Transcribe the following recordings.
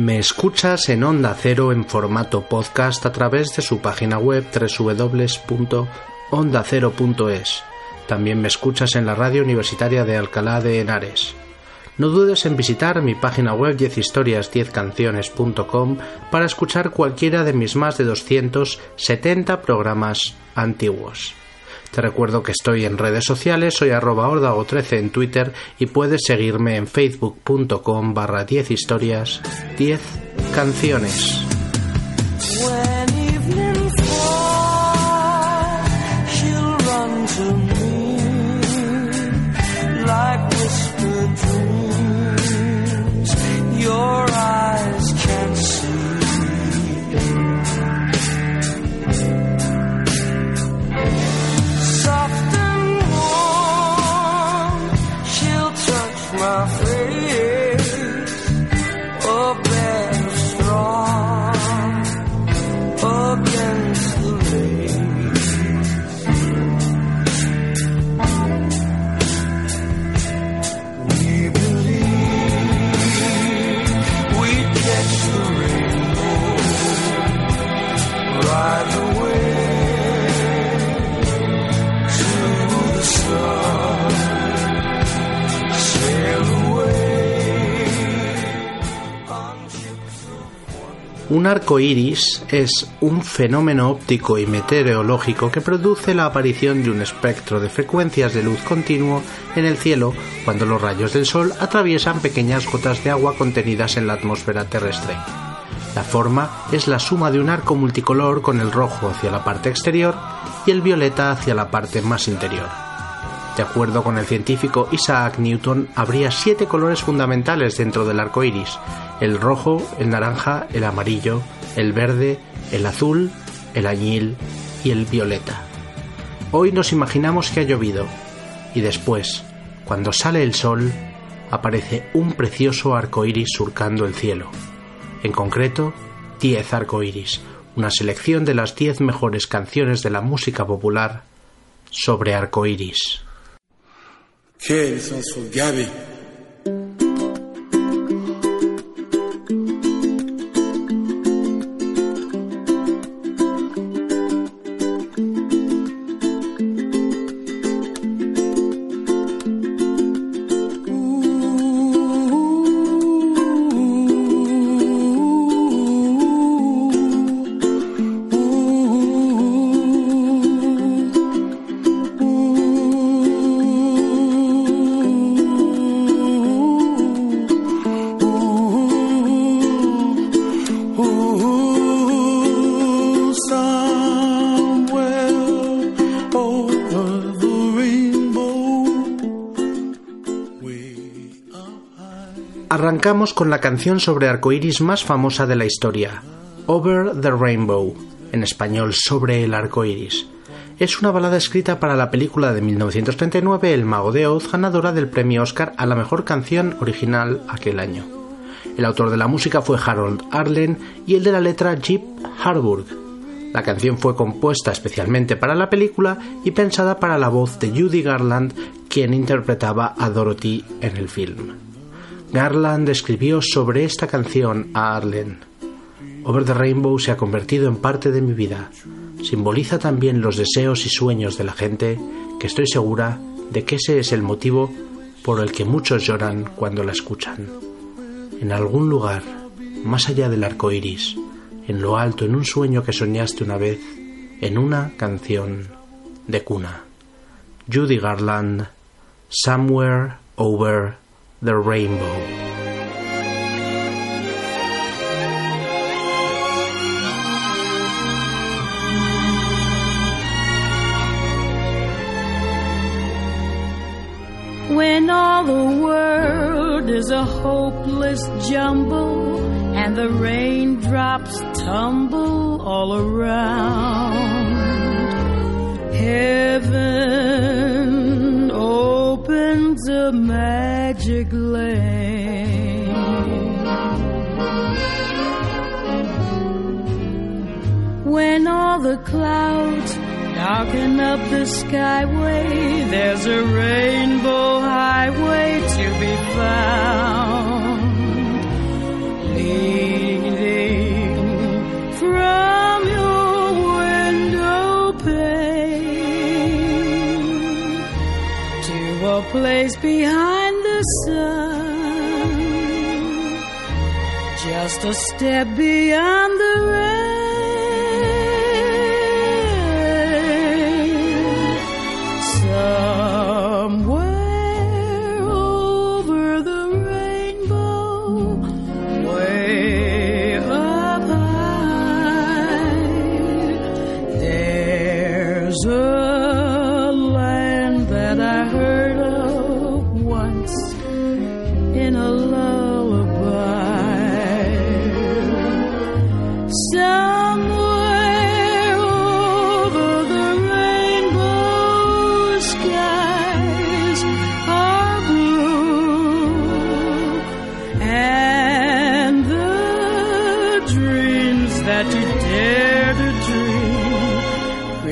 Me escuchas en Onda Cero en formato podcast a través de su página web www.ondacero.es. También me escuchas en la radio universitaria de Alcalá de Henares. No dudes en visitar mi página web 10historias10canciones.com para escuchar cualquiera de mis más de 270 programas antiguos. Te recuerdo que estoy en redes sociales, soy arroba ordago13 en Twitter y puedes seguirme en facebook.com barra 10 historias 10 canciones. Arco iris es un fenómeno óptico y meteorológico que produce la aparición de un espectro de frecuencias de luz continuo en el cielo cuando los rayos del sol atraviesan pequeñas gotas de agua contenidas en la atmósfera terrestre. La forma es la suma de un arco multicolor con el rojo hacia la parte exterior y el violeta hacia la parte más interior. De acuerdo con el científico Isaac Newton, habría siete colores fundamentales dentro del arco iris: el rojo, el naranja, el amarillo, el verde, el azul, el añil y el violeta. Hoy nos imaginamos que ha llovido y después, cuando sale el sol, aparece un precioso arco iris surcando el cielo. En concreto, 10 arcoíris, una selección de las 10 mejores canciones de la música popular sobre arcoíris. Arrancamos con la canción sobre arcoíris más famosa de la historia, Over the Rainbow, en español sobre el arco iris. Es una balada escrita para la película de 1939 El Mago de Oz, ganadora del premio Oscar a la mejor canción original aquel año. El autor de la música fue Harold Arlen y el de la letra Jeep Harburg. La canción fue compuesta especialmente para la película y pensada para la voz de Judy Garland, quien interpretaba a Dorothy en el film. Garland escribió sobre esta canción a Arlen. Over the Rainbow se ha convertido en parte de mi vida. Simboliza también los deseos y sueños de la gente, que estoy segura de que ese es el motivo por el que muchos lloran cuando la escuchan. En algún lugar, más allá del arco iris, en lo alto, en un sueño que soñaste una vez, en una canción de cuna. Judy Garland, Somewhere Over the rainbow. When all the world is a hopeless jumble and the raindrops tumble all around. Heaven opens a magic lane. When all the clouds darken up the skyway, there's a rainbow highway to be found. Leading from your window pane to a place behind sun, just a step beyond the rain.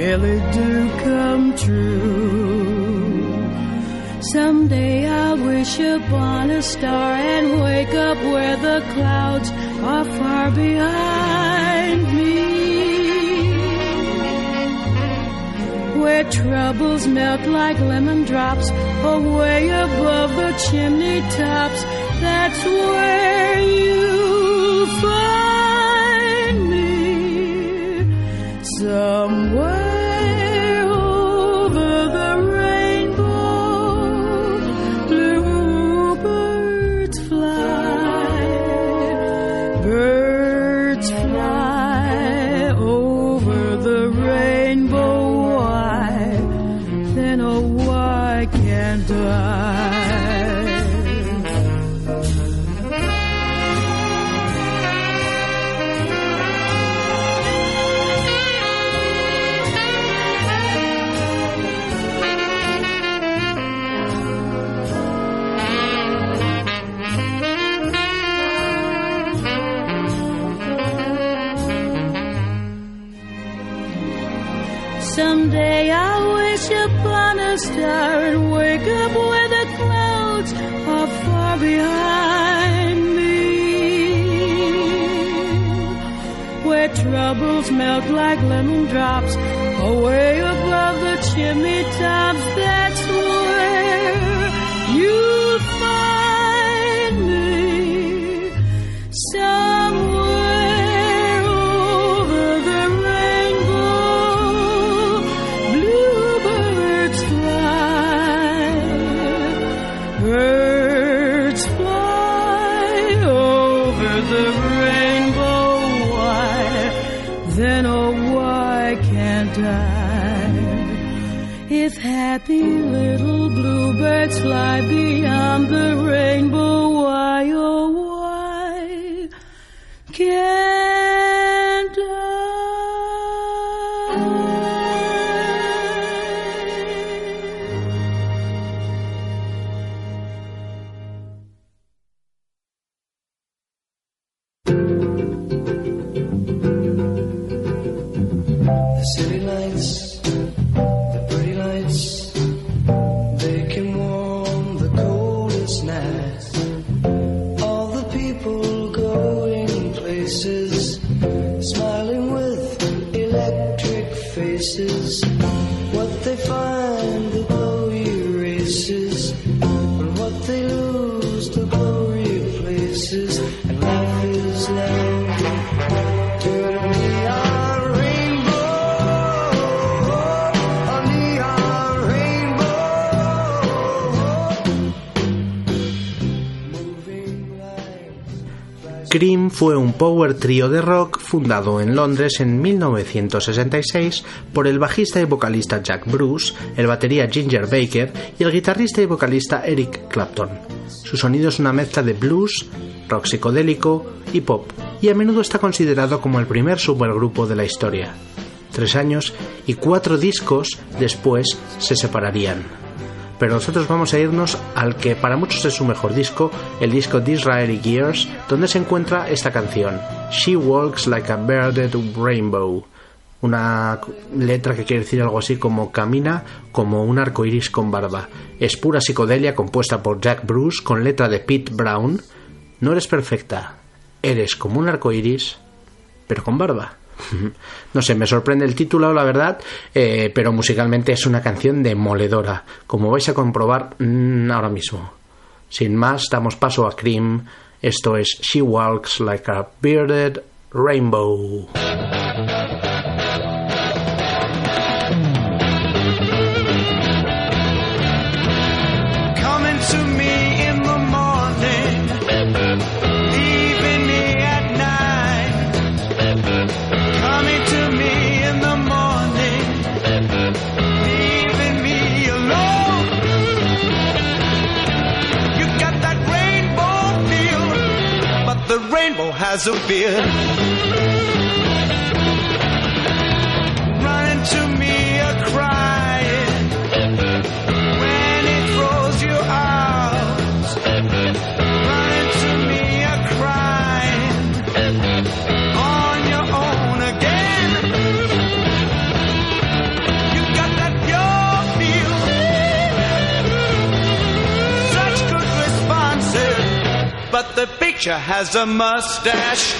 Really do come true. Someday I'll wish upon a star and wake up where the clouds are far behind me. Where troubles melt like lemon drops away above the chimney tops. That's where you'll find me. Somewhere like lemon drops away above the chimney tops. That's happy little bluebirds fly trio de rock fundado en Londres en 1966 por el bajista y vocalista Jack Bruce, el batería Ginger Baker y el guitarrista y vocalista Eric Clapton. Su sonido es una mezcla de blues, rock psicodélico y pop, y a menudo está considerado como el primer supergrupo de la historia. Tres años y cuatro discos después se separarían pero nosotros vamos a irnos al que para muchos es su mejor disco, el disco Disraeli Gears, donde se encuentra esta canción, She Walks Like a Bearded Rainbow. Una letra que quiere decir algo así como camina como un arco iris con barba. Es pura psicodelia compuesta por Jack Bruce con letra de Pete Brown. No eres perfecta, eres como un arco iris, pero con barba. No sé, me sorprende el título, la verdad, eh, pero musicalmente es una canción demoledora, como vais a comprobar mm, ahora mismo. Sin más, damos paso a Cream. Esto es She Walks Like a Bearded Rainbow. Has a beard. Running to me a crying when it throws you out. Running to me a crying on your own again. You got that pure feel, such good responses, but the picture has a mustache.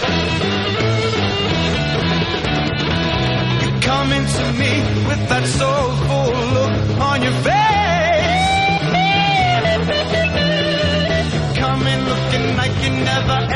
You coming to me with that soulful look on your face. You coming looking like you never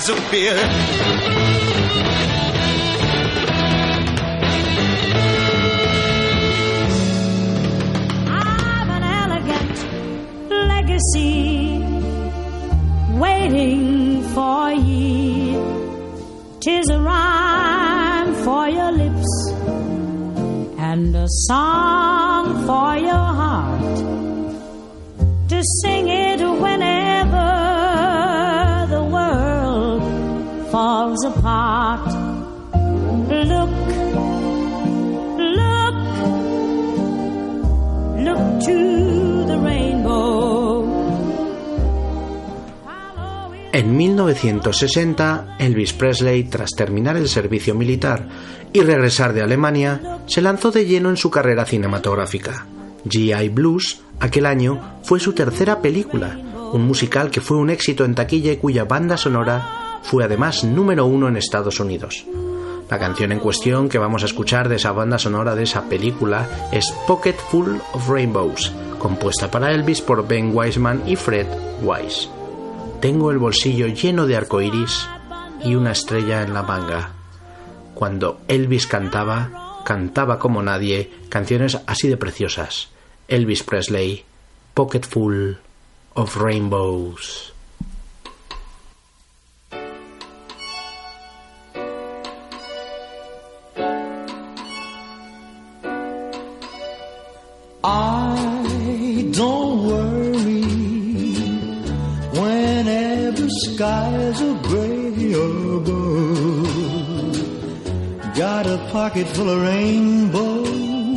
glass of beer. 1960, Elvis Presley, tras terminar el servicio militar y regresar de Alemania, se lanzó de lleno en su carrera cinematográfica. GI Blues, aquel año, fue su tercera película, un musical que fue un éxito en taquilla y cuya banda sonora fue además número uno en Estados Unidos. La canción en cuestión que vamos a escuchar de esa banda sonora de esa película es Pocket Full of Rainbows, compuesta para Elvis por Ben Wiseman y Fred Wise. Tengo el bolsillo lleno de arcoiris y una estrella en la manga. Cuando Elvis cantaba, cantaba como nadie canciones así de preciosas. Elvis Presley, Pocket Full of Rainbows. Skies are gray blue. Got a pocket full of rainbows,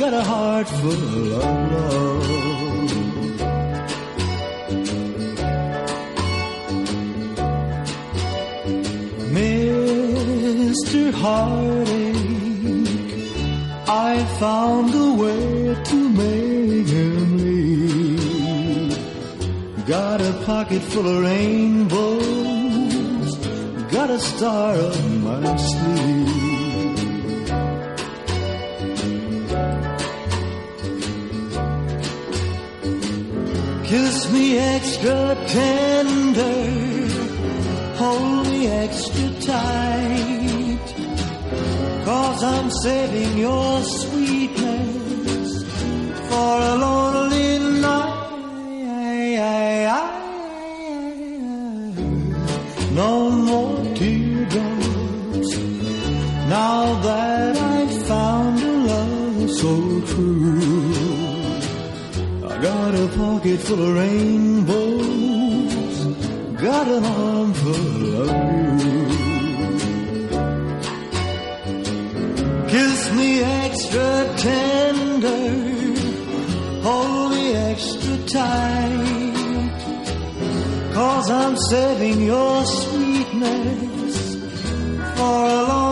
got a heart full of love. Mr. Heartache, I found a way to make leave. Got a pocket full of rainbows, got a star up my sleeve. Kiss me extra tender, hold me extra tight. Cause I'm saving your sweetness pocket full of rainbows, got an arm full of you. Kiss me extra tender, hold me extra tight. Cause I'm saving your sweetness for a lonely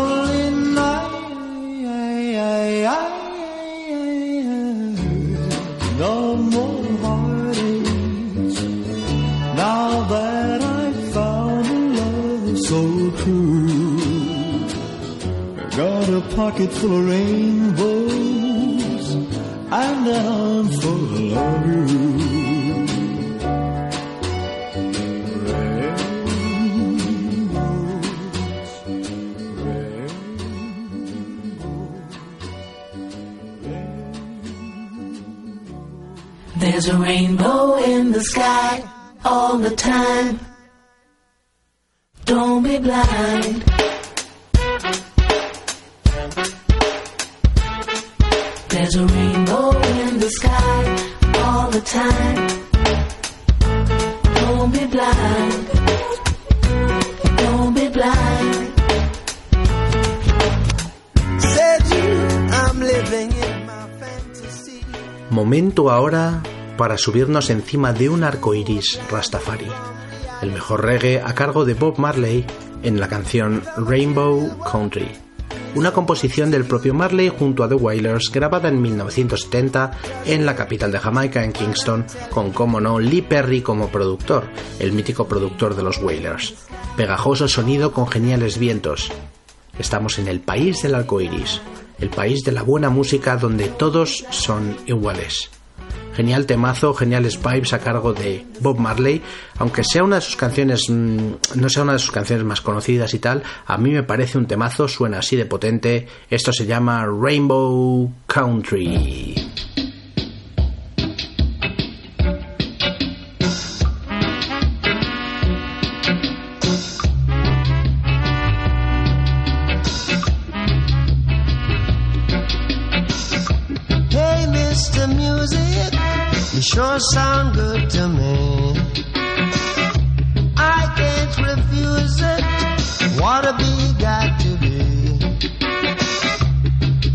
pocket full of rainbows and an arm full of you. There's a rainbow in the sky all the time. Don't be blind. Momento ahora para subirnos encima de un arco iris Rastafari, el mejor reggae a cargo de Bob Marley en la canción Rainbow Country, una composición del propio Marley junto a The Wailers grabada en 1970 en la capital de Jamaica, en Kingston, con como no Lee Perry como productor, el mítico productor de los Wailers. Pegajoso sonido con geniales vientos. Estamos en el país del arco iris, el país de la buena música donde todos son iguales. Genial temazo, geniales vibes a cargo de Bob Marley, aunque sea una de sus canciones, mm, no sea una de sus canciones más conocidas y tal, a mí me parece un temazo, suena así de potente. Esto se llama Rainbow Country. Sure sound good to me. I can't refuse it. What a big got to be.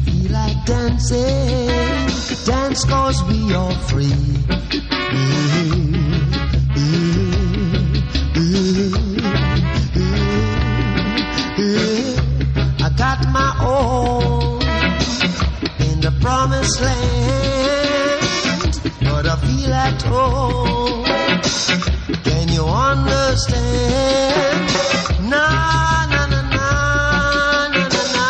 Feel like dancing, dance cause we are free. I got my own in the promised land, understand? Na na na na na na na na.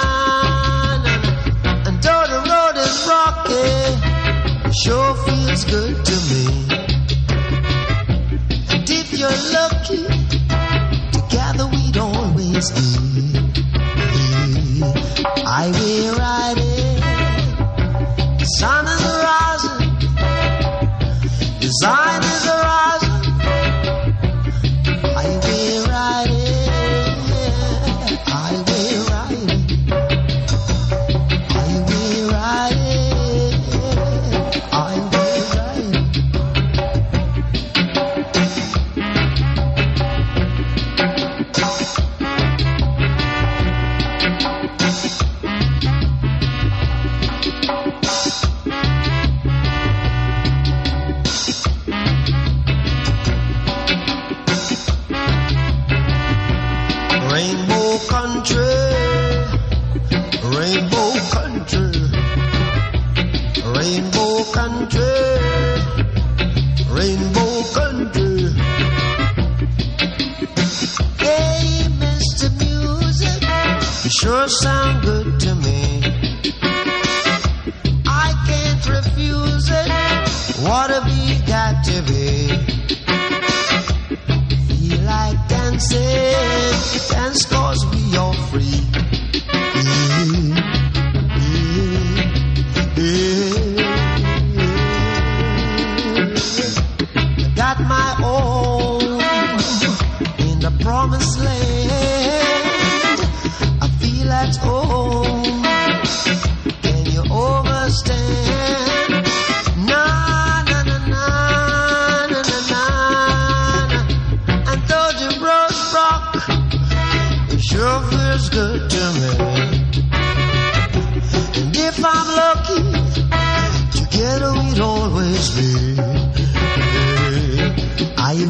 And though the road is rocky, sure feels good to me. And if you're lucky, together we'd always be. If I'm lucky, together we'd always be. Are you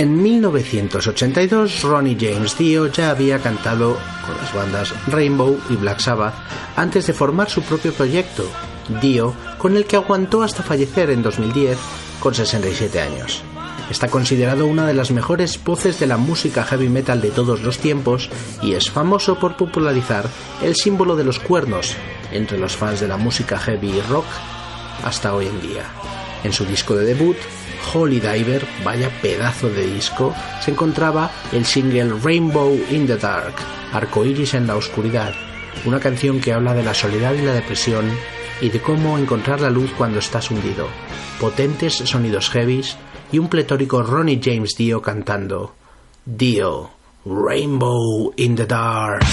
En 1982, Ronnie James Dio ya había cantado con las bandas Rainbow y Black Sabbath antes de formar su propio proyecto, Dio, con el que aguantó hasta fallecer en 2010 con 67 años. Está considerado una de las mejores voces de la música heavy metal de todos los tiempos y es famoso por popularizar el símbolo de los cuernos entre los fans de la música heavy y rock hasta hoy en día. En su disco de debut, Holy Diver, vaya pedazo de disco, se encontraba el single Rainbow in the Dark, Arcoiris en la oscuridad, una canción que habla de la soledad y la depresión y de cómo encontrar la luz cuando estás hundido. Potentes sonidos heavies y un pletórico Ronnie James Dio cantando Dio, Rainbow in the Dark.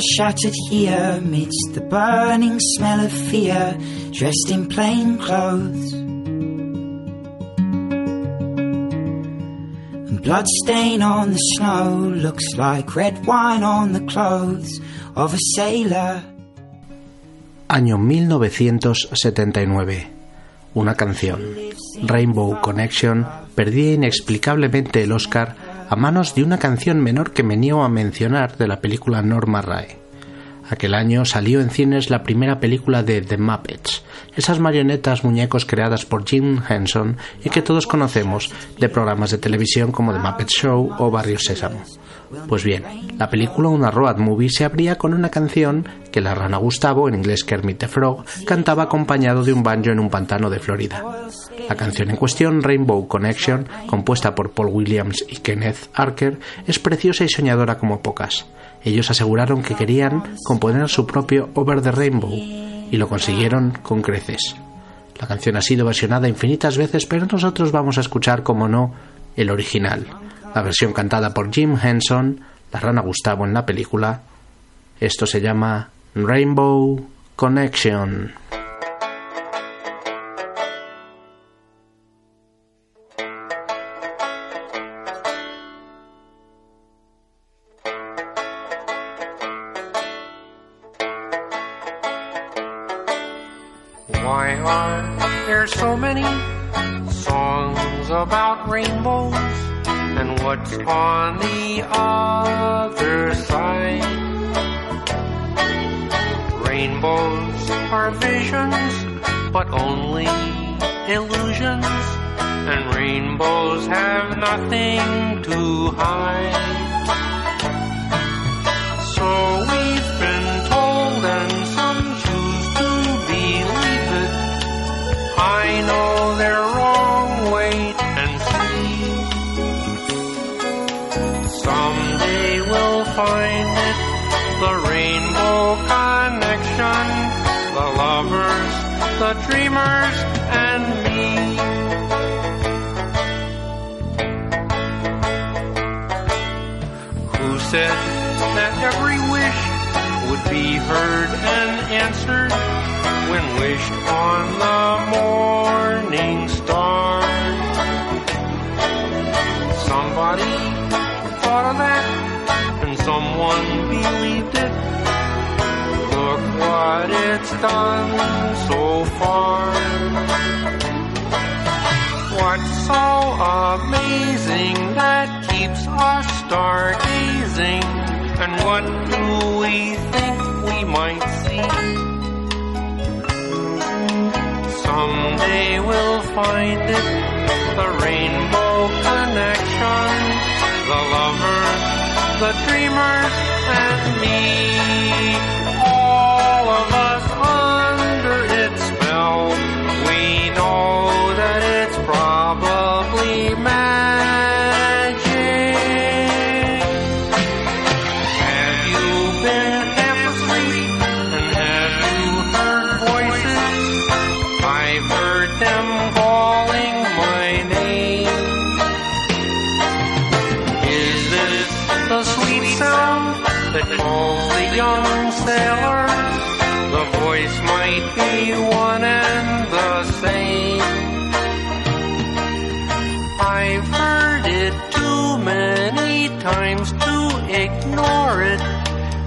Shattered here amidst the burning smell of fear, dressed in plain clothes. And blood stain on the snow looks like red wine on the clothes of a sailor. Año 1979. Una canción, Rainbow Connection, perdía inexplicablemente el Oscar a manos de una canción menor que me niego a mencionar de la película Norma Rae. Aquel año salió en cines la primera película de The Muppets, esas marionetas muñecos creadas por Jim Henson y que todos conocemos de programas de televisión como The Muppet Show o Barrio Sésamo. Pues bien, la película Una Road Movie se abría con una canción que la rana Gustavo, en inglés Kermit the Frog, cantaba acompañado de un banjo en un pantano de Florida. La canción en cuestión, Rainbow Connection, compuesta por Paul Williams y Kenneth Archer, es preciosa y soñadora como pocas. Ellos aseguraron que querían componer su propio Over the Rainbow y lo consiguieron con creces. La canción ha sido versionada infinitas veces, pero nosotros vamos a escuchar, como no, el original, la versión cantada por Jim Henson, la rana Gustavo en la película. Esto se llama Rainbow Connection. Rainbow connection, the lovers, the dreamers, and me. Who said that every wish would be heard and answered when wished on the morning star? Somebody thought of that someone believed it. Look what it's done so far. What's so amazing that keeps us stargazing? And what do we think we might see? Someday we'll find it, the rainbow connection, the lovers, the dreamers, and me. All of us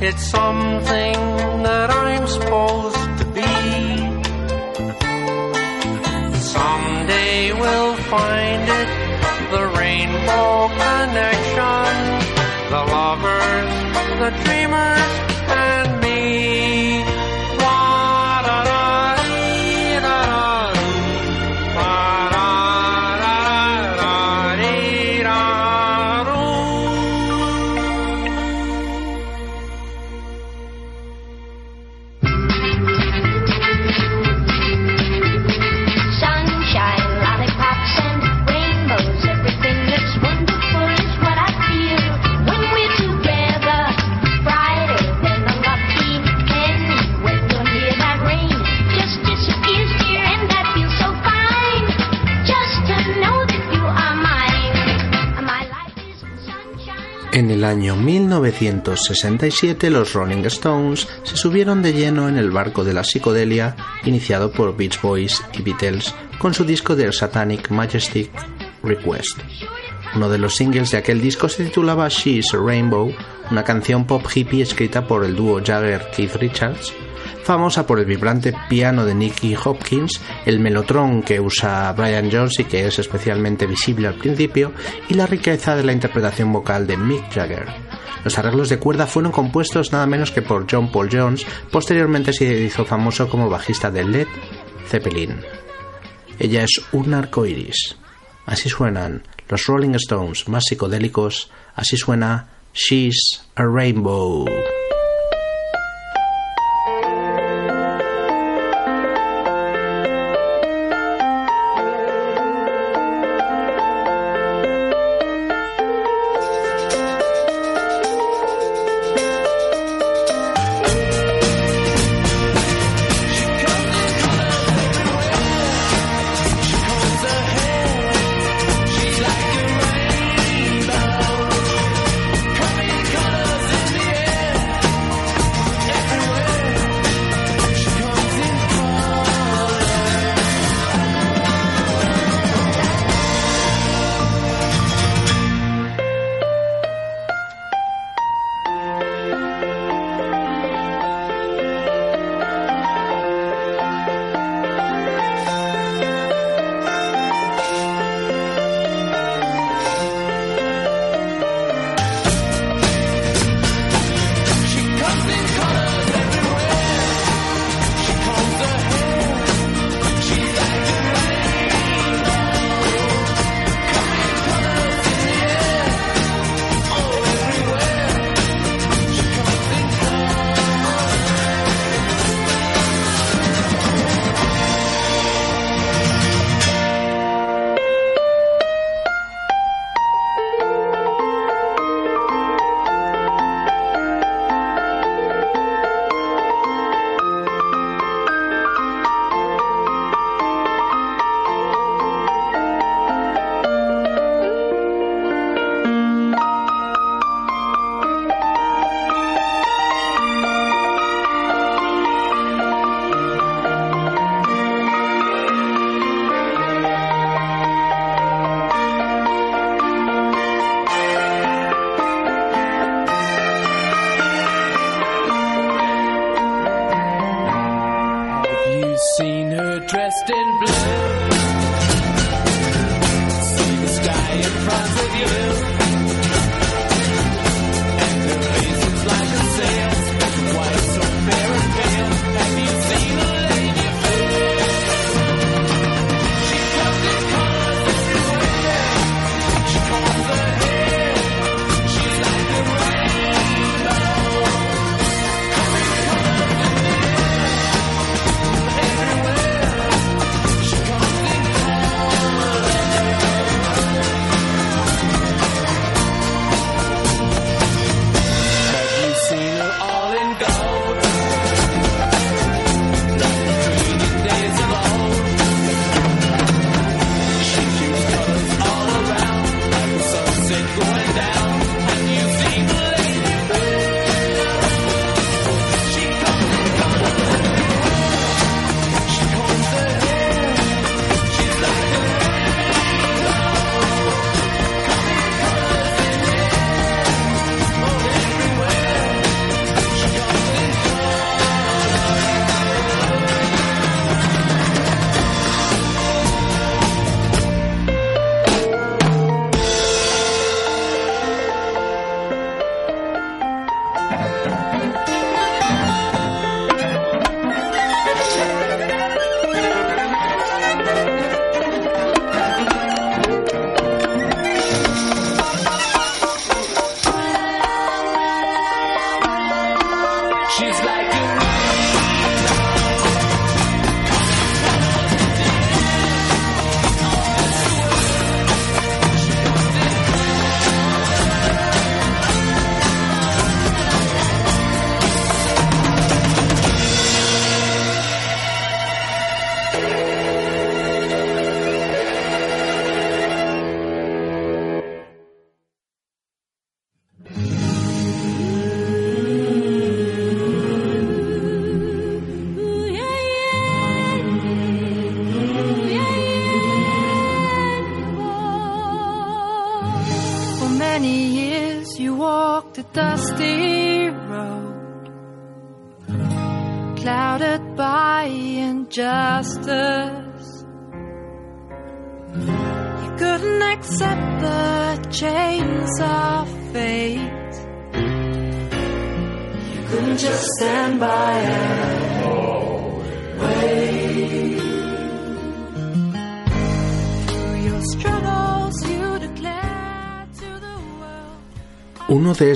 It's something that I'm supposed to be. Someday we'll find it, the rainbow connection, the lovers, the dreamers, año 1967 los Rolling Stones se subieron de lleno en el barco de la psicodelia iniciado por Beach Boys y Beatles con su disco The Satanic Majestic Request. Uno de los singles de aquel disco se titulaba She's a Rainbow, una canción pop hippie escrita por el dúo Jagger-Keith Richards, famosa por el vibrante piano de Nicky Hopkins, el melotron que usa Brian Jones y que es especialmente visible al principio, y la riqueza de la interpretación vocal de Mick Jagger. Los arreglos de cuerda fueron compuestos nada menos que por John Paul Jones, posteriormente se hizo famoso como bajista de Led Zeppelin. Ella es un arco iris. Así suenan los Rolling Stones más psicodélicos, así suena She's a Rainbow. Dressed in blue? See the sky in front of you.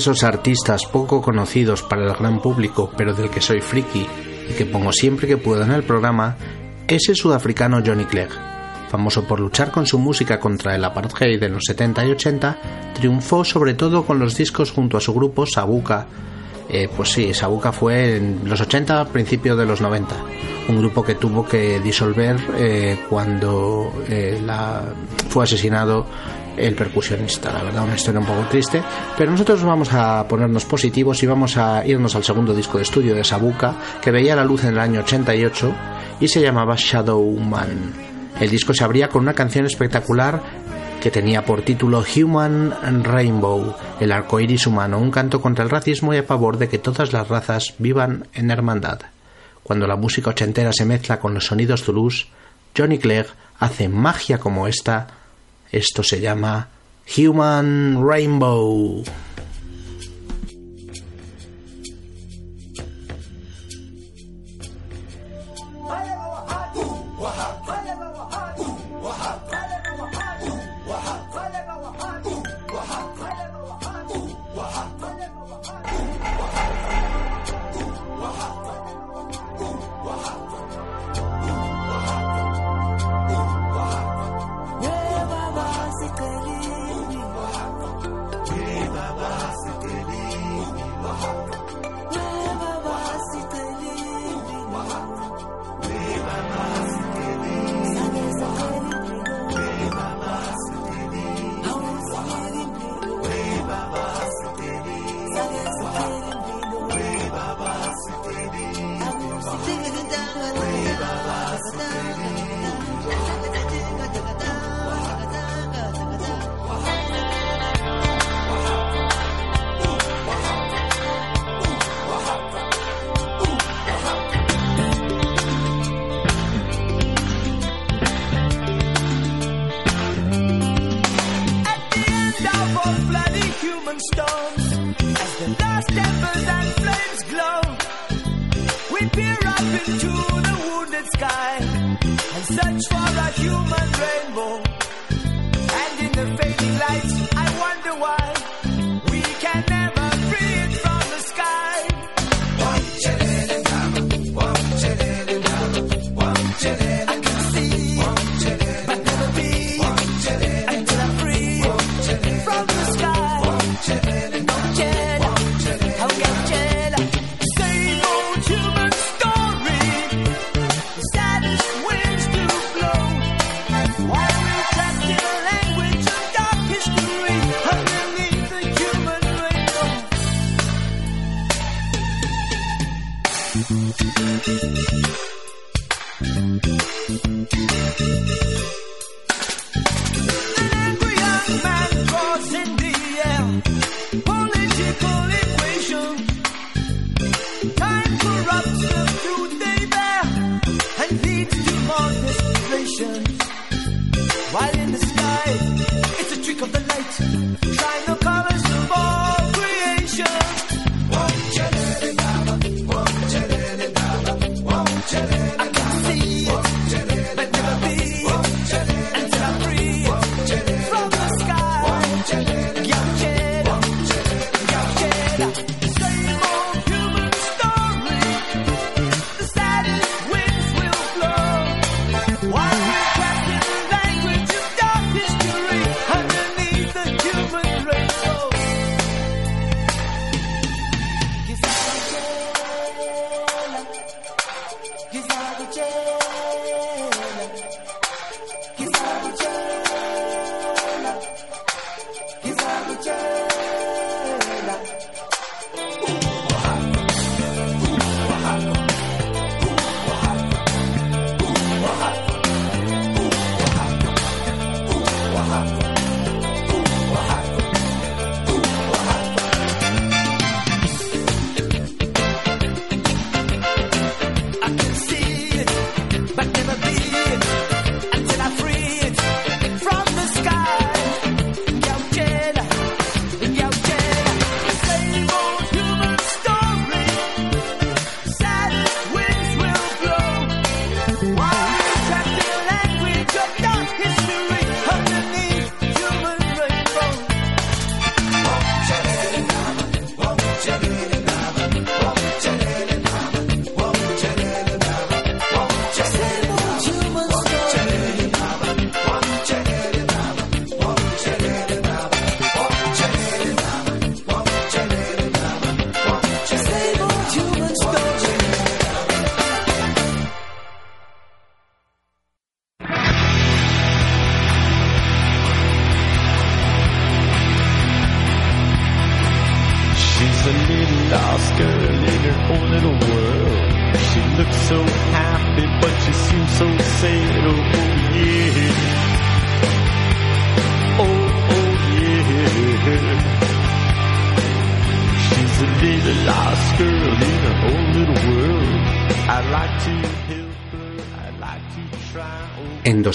Esos artistas poco conocidos para el gran público, pero del que soy friki y que pongo siempre que puedo en el programa, es el sudafricano Johnny Clegg. Famoso por luchar con su música contra el apartheid en los 70 y 80, triunfó sobre todo con los discos junto a su grupo Sabuka. Eh, pues sí, Sabuka fue en los 80, principios de los 90. Un grupo que tuvo que disolver eh, cuando eh, fue asesinado el percusionista. La verdad, una historia un poco triste. Pero nosotros vamos a ponernos positivos y vamos a irnos al segundo disco de estudio de Sabuka, que veía la luz en el año 88 y se llamaba Shadow Man. El disco se abría con una canción espectacular que tenía por título Human Rainbow, el arco iris humano, un canto contra el racismo y a favor de que todas las razas vivan en hermandad. Cuando la música ochentera se mezcla con los sonidos zulús, Johnny Clegg hace magia como esta. Esto se llama Human Rainbow.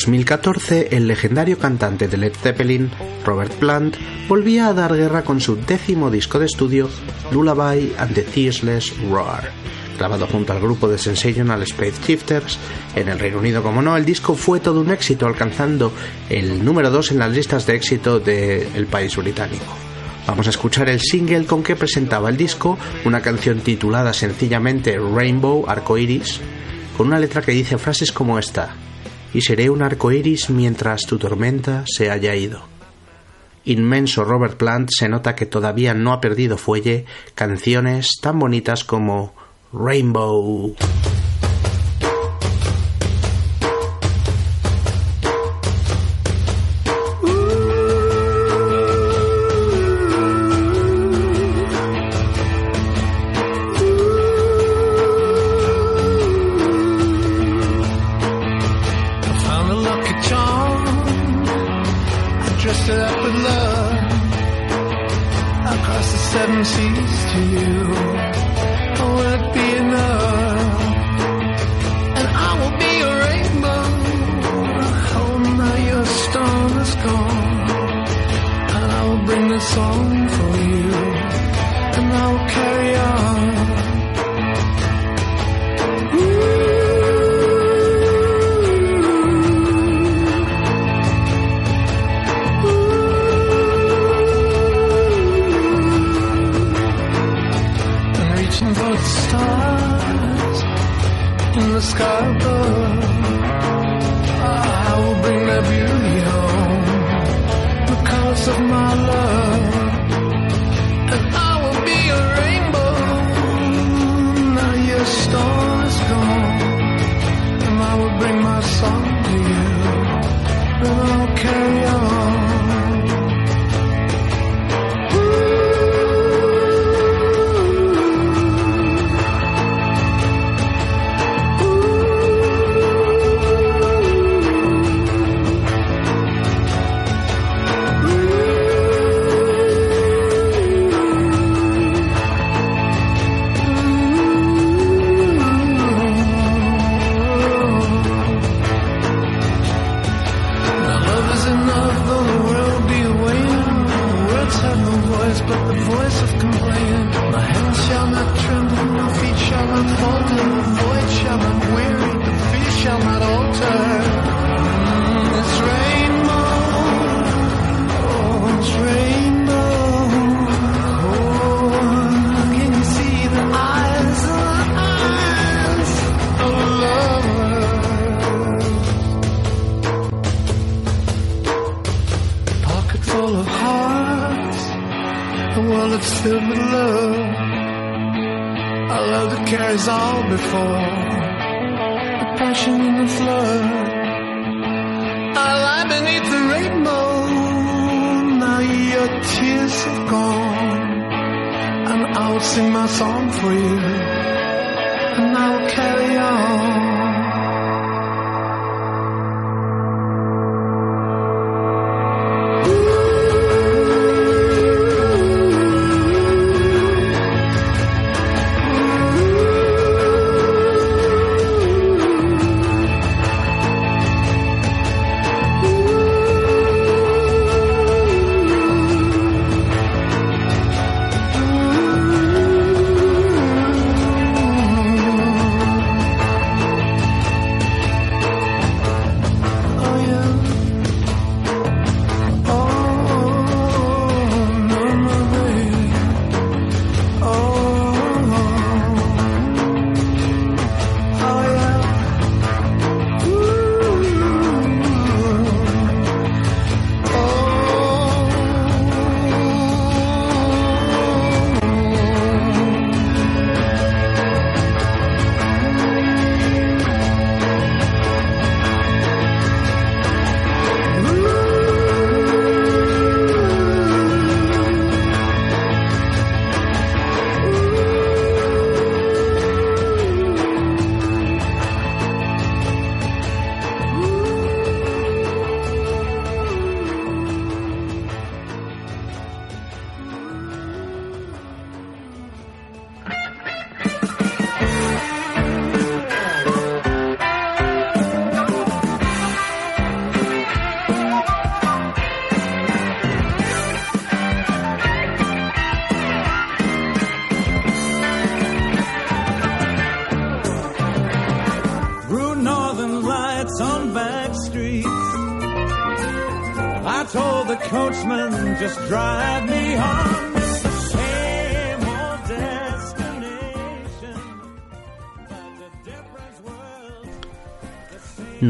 2014, el legendario cantante de Led Zeppelin, Robert Plant, volvía a dar guerra con su décimo disco de estudio, Lullaby and the Ceaseless Roar. Grabado junto al grupo de Sensational Space Shifters, en el Reino Unido, como no, el disco fue todo un éxito, alcanzando el número 2 en las listas de éxito del país británico. Vamos a escuchar el single con que presentaba el disco, una canción titulada sencillamente Rainbow Arcoiris, con una letra que dice frases como esta y seré un arco iris mientras tu tormenta se haya ido. Inmenso Robert Plant se nota que todavía no ha perdido fuelle canciones tan bonitas como Rainbow.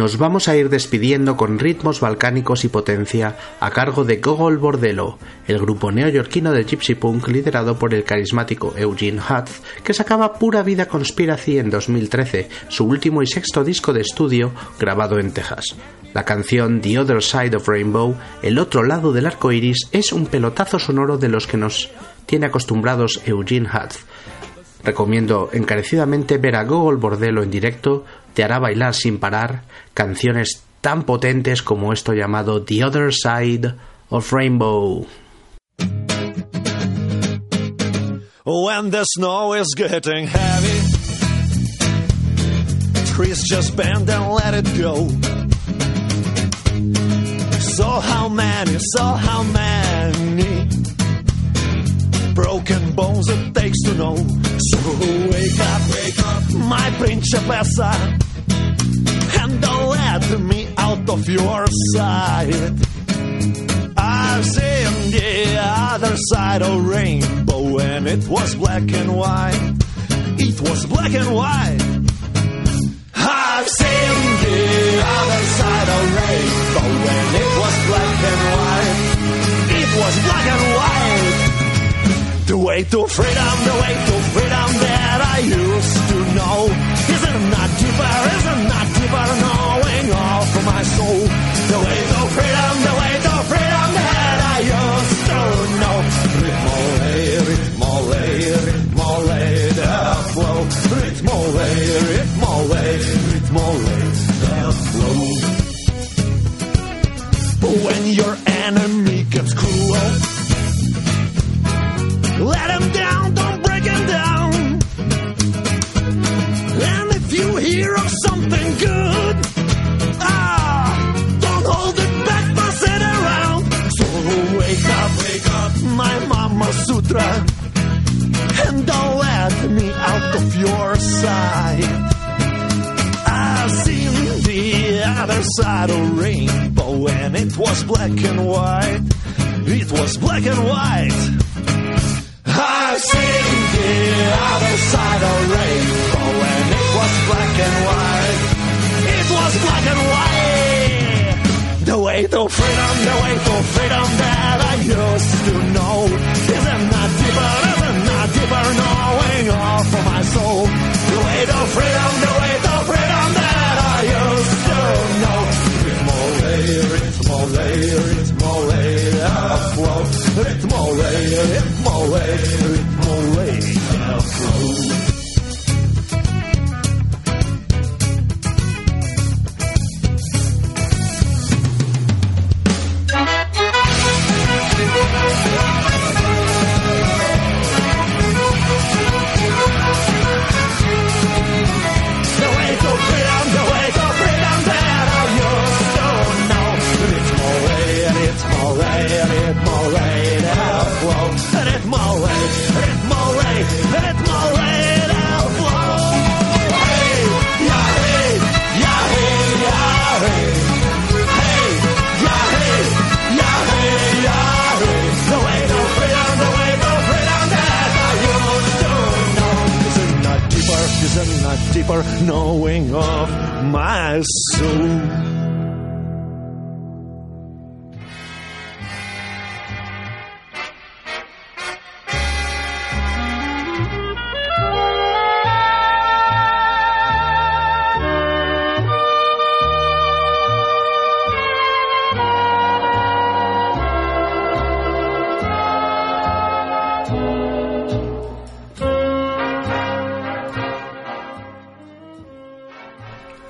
Nos vamos a ir despidiendo con ritmos balcánicos y potencia a cargo de Gogol Bordello, el grupo neoyorquino de gypsy punk liderado por el carismático Eugene Hutt, que sacaba Pura Vida Conspiracy en 2013, su último y sexto disco de estudio grabado en Texas. La canción The Other Side of Rainbow, El otro lado del arco iris, es un pelotazo sonoro de los que nos tiene acostumbrados Eugene Hutt. Recomiendo encarecidamente ver a Gogol Bordello en directo, te hará bailar sin parar canciones tan potentes como esto llamado The Other Side of Rainbow. When the snow is getting heavy, trees just bend and let it go. So how many, so how many broken bones it takes to know? So wake up, wake up, my principessa, and let me out of your sight. I've seen the other side of rainbow when it was black and white. It was black and white. I've seen the other side of rainbow when it was black and white. It was black and white. The way to freedom, the way to freedom that I used to know. Isn't not deeper, isn't not deeper knowing all for my soul? The way to freedom, the way to freedom that I used to know. Ritmole, ritmole, ritmole, the flow. Ritmole, ritmole, ritmole, the flow. When your enemy gets cruel, side of rainbow, and it was black and white. It was black and white. I've seen the other side of rainbow and it was black and white. It was black and white. The way to freedom, the way to freedom that I used to know. Isn't not deeper, isn't not deeper knowing all for my soul. The way to freedom, the way Ritmolej, Ritmolej, afloat. Ritmolej, Ritmolej, Ritmolej, afloat. gnawing of my soul.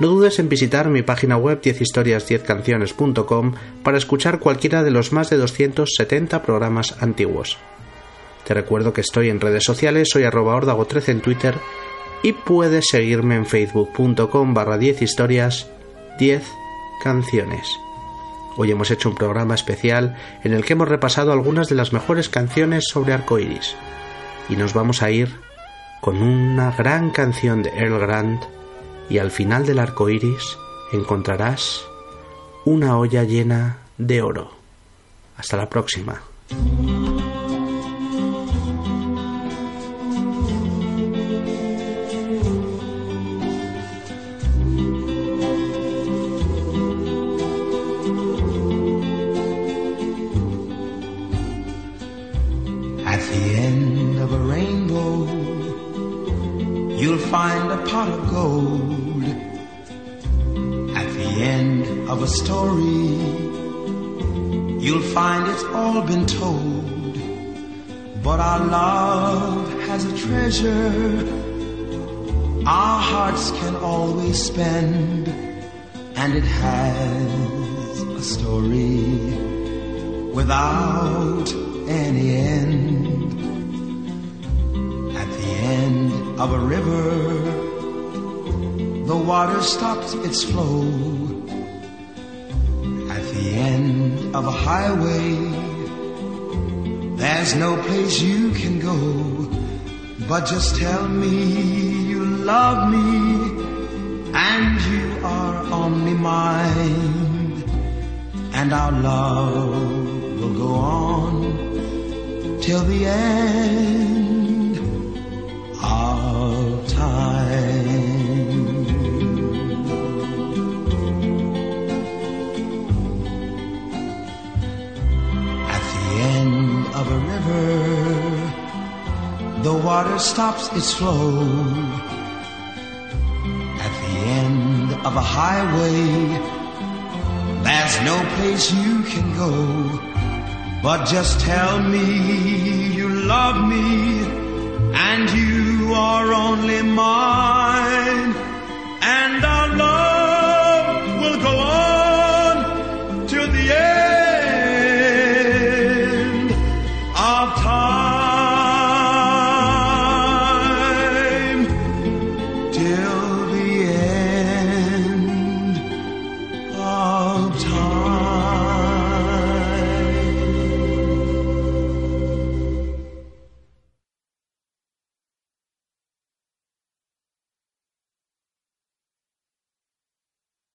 No dudes en visitar mi página web 10historias10canciones.com para escuchar cualquiera de los más de 270 programas antiguos. Te recuerdo que estoy en redes sociales, soy arroba ordago13 en Twitter y puedes seguirme en facebook.com barra 10 historias 10 canciones. Hoy hemos hecho un programa especial en el que hemos repasado algunas de las mejores canciones sobre arcoiris y nos vamos a ir con una gran canción de Earl Grant y al final del arco iris encontrarás una olla llena de oro. Hasta la próxima. At the end of a rainbow, you'll find a pot story, you'll find it's all been told. But our love has a treasure our hearts can always spend, and it has a story without any end. At the end of a river, the water stops its flow. The end of a highway, there's no place you can go. But just tell me you love me and you are only mine. And our love will go on till the end of time. River, the water stops its flow. At the end of a highway, there's no place you can go. But just tell me you love me and you are only mine.